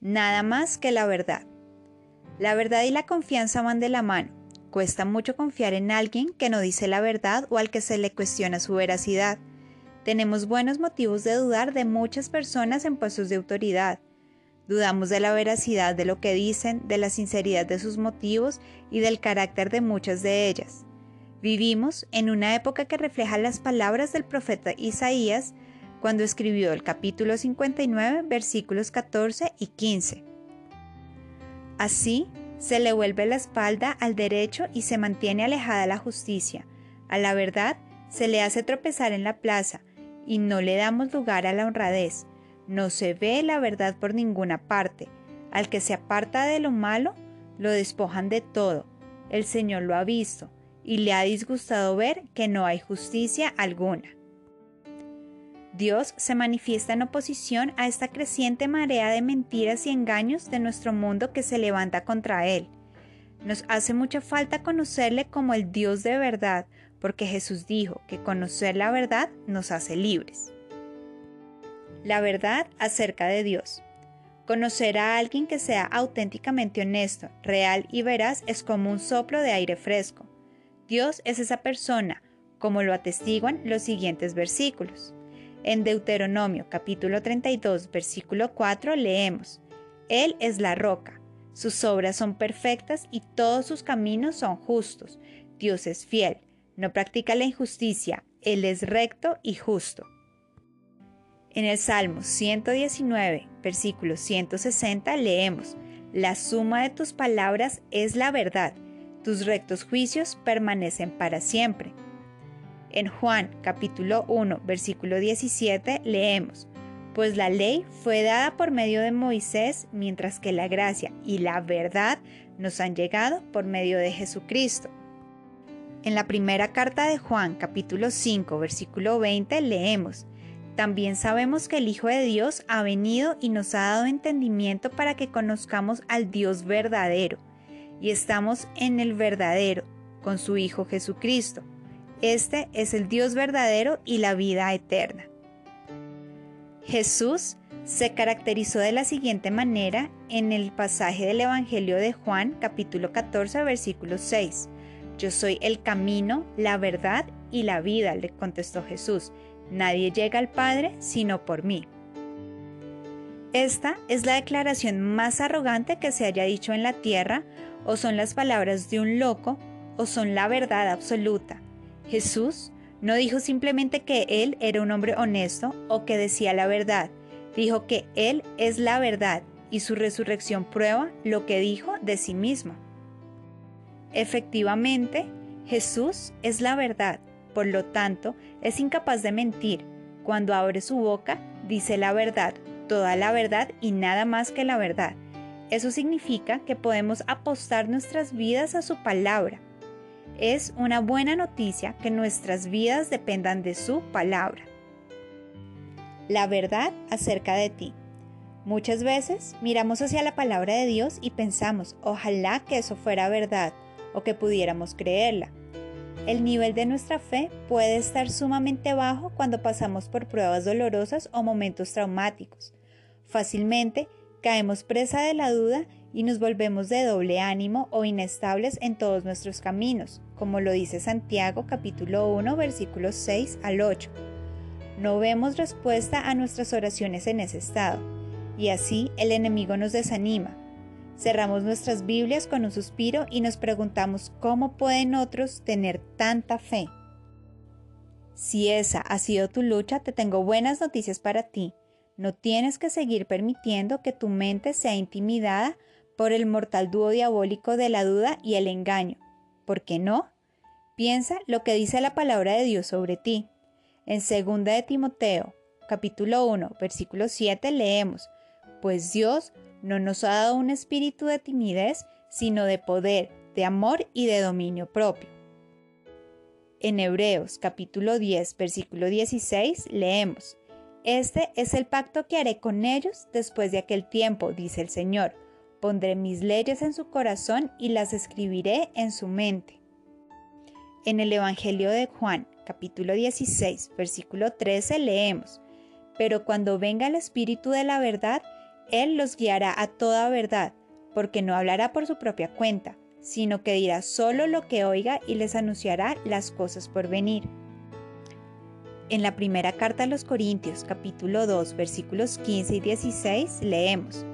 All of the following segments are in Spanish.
nada más que la verdad. La verdad y la confianza van de la mano. Cuesta mucho confiar en alguien que no dice la verdad o al que se le cuestiona su veracidad. Tenemos buenos motivos de dudar de muchas personas en puestos de autoridad. Dudamos de la veracidad de lo que dicen, de la sinceridad de sus motivos y del carácter de muchas de ellas. Vivimos en una época que refleja las palabras del profeta Isaías cuando escribió el capítulo 59, versículos 14 y 15. Así, se le vuelve la espalda al derecho y se mantiene alejada la justicia. A la verdad se le hace tropezar en la plaza y no le damos lugar a la honradez. No se ve la verdad por ninguna parte. Al que se aparta de lo malo, lo despojan de todo. El Señor lo ha visto y le ha disgustado ver que no hay justicia alguna. Dios se manifiesta en oposición a esta creciente marea de mentiras y engaños de nuestro mundo que se levanta contra Él. Nos hace mucha falta conocerle como el Dios de verdad, porque Jesús dijo que conocer la verdad nos hace libres. La verdad acerca de Dios. Conocer a alguien que sea auténticamente honesto, real y veraz es como un soplo de aire fresco. Dios es esa persona, como lo atestiguan los siguientes versículos. En Deuteronomio capítulo 32 versículo 4 leemos, Él es la roca, sus obras son perfectas y todos sus caminos son justos. Dios es fiel, no practica la injusticia, Él es recto y justo. En el Salmo 119, versículo 160 leemos, La suma de tus palabras es la verdad, tus rectos juicios permanecen para siempre. En Juan capítulo 1 versículo 17 leemos, pues la ley fue dada por medio de Moisés, mientras que la gracia y la verdad nos han llegado por medio de Jesucristo. En la primera carta de Juan capítulo 5 versículo 20 leemos, también sabemos que el Hijo de Dios ha venido y nos ha dado entendimiento para que conozcamos al Dios verdadero, y estamos en el verdadero, con su Hijo Jesucristo. Este es el Dios verdadero y la vida eterna. Jesús se caracterizó de la siguiente manera en el pasaje del Evangelio de Juan capítulo 14 versículo 6. Yo soy el camino, la verdad y la vida, le contestó Jesús. Nadie llega al Padre sino por mí. Esta es la declaración más arrogante que se haya dicho en la tierra, o son las palabras de un loco, o son la verdad absoluta. Jesús no dijo simplemente que Él era un hombre honesto o que decía la verdad, dijo que Él es la verdad y su resurrección prueba lo que dijo de sí mismo. Efectivamente, Jesús es la verdad, por lo tanto, es incapaz de mentir. Cuando abre su boca, dice la verdad, toda la verdad y nada más que la verdad. Eso significa que podemos apostar nuestras vidas a su palabra. Es una buena noticia que nuestras vidas dependan de su palabra. La verdad acerca de ti. Muchas veces miramos hacia la palabra de Dios y pensamos, ojalá que eso fuera verdad o que pudiéramos creerla. El nivel de nuestra fe puede estar sumamente bajo cuando pasamos por pruebas dolorosas o momentos traumáticos. Fácilmente caemos presa de la duda y nos volvemos de doble ánimo o inestables en todos nuestros caminos, como lo dice Santiago capítulo 1 versículos 6 al 8. No vemos respuesta a nuestras oraciones en ese estado, y así el enemigo nos desanima. Cerramos nuestras Biblias con un suspiro y nos preguntamos cómo pueden otros tener tanta fe. Si esa ha sido tu lucha, te tengo buenas noticias para ti. No tienes que seguir permitiendo que tu mente sea intimidada por el mortal dúo diabólico de la duda y el engaño. ¿Por qué no? Piensa lo que dice la palabra de Dios sobre ti. En 2 de Timoteo, capítulo 1, versículo 7 leemos, pues Dios no nos ha dado un espíritu de timidez, sino de poder, de amor y de dominio propio. En Hebreos capítulo 10, versículo 16 leemos, Este es el pacto que haré con ellos después de aquel tiempo, dice el Señor Pondré mis leyes en su corazón y las escribiré en su mente. En el Evangelio de Juan, capítulo 16, versículo 13, leemos, Pero cuando venga el Espíritu de la verdad, Él los guiará a toda verdad, porque no hablará por su propia cuenta, sino que dirá solo lo que oiga y les anunciará las cosas por venir. En la primera carta a los Corintios, capítulo 2, versículos 15 y 16, leemos,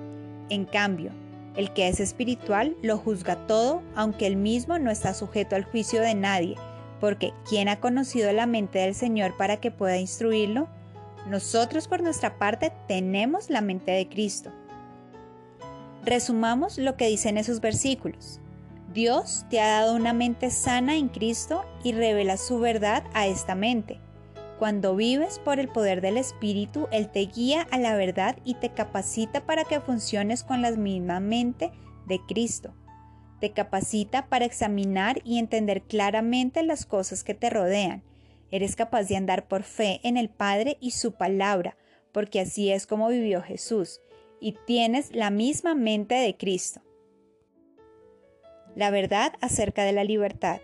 En cambio, el que es espiritual lo juzga todo, aunque él mismo no está sujeto al juicio de nadie, porque ¿quién ha conocido la mente del Señor para que pueda instruirlo? Nosotros por nuestra parte tenemos la mente de Cristo. Resumamos lo que dicen esos versículos. Dios te ha dado una mente sana en Cristo y revela su verdad a esta mente. Cuando vives por el poder del Espíritu, Él te guía a la verdad y te capacita para que funciones con la misma mente de Cristo. Te capacita para examinar y entender claramente las cosas que te rodean. Eres capaz de andar por fe en el Padre y su palabra, porque así es como vivió Jesús, y tienes la misma mente de Cristo. La verdad acerca de la libertad.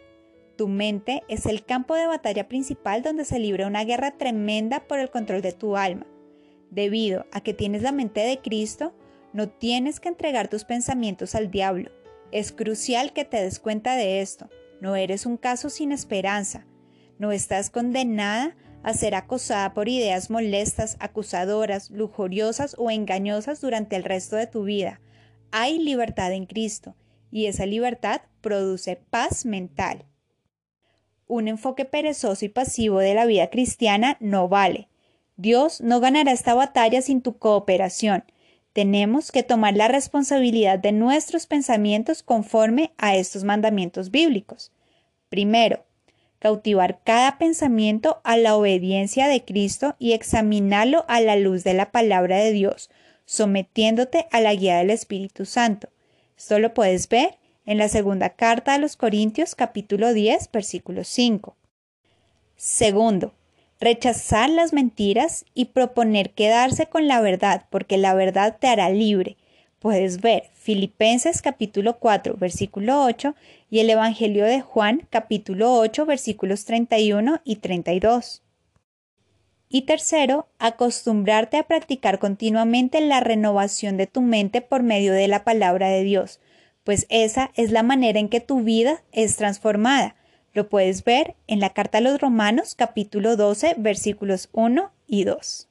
Tu mente es el campo de batalla principal donde se libra una guerra tremenda por el control de tu alma. Debido a que tienes la mente de Cristo, no tienes que entregar tus pensamientos al diablo. Es crucial que te des cuenta de esto. No eres un caso sin esperanza. No estás condenada a ser acosada por ideas molestas, acusadoras, lujuriosas o engañosas durante el resto de tu vida. Hay libertad en Cristo y esa libertad produce paz mental. Un enfoque perezoso y pasivo de la vida cristiana no vale. Dios no ganará esta batalla sin tu cooperación. Tenemos que tomar la responsabilidad de nuestros pensamientos conforme a estos mandamientos bíblicos. Primero, cautivar cada pensamiento a la obediencia de Cristo y examinarlo a la luz de la palabra de Dios, sometiéndote a la guía del Espíritu Santo. Esto lo puedes ver en la segunda carta a los Corintios capítulo 10 versículo 5. Segundo, rechazar las mentiras y proponer quedarse con la verdad, porque la verdad te hará libre. Puedes ver Filipenses capítulo 4 versículo 8 y el Evangelio de Juan capítulo 8 versículos 31 y 32. Y tercero, acostumbrarte a practicar continuamente la renovación de tu mente por medio de la palabra de Dios, pues esa es la manera en que tu vida es transformada. Lo puedes ver en la carta a los Romanos capítulo 12 versículos 1 y 2.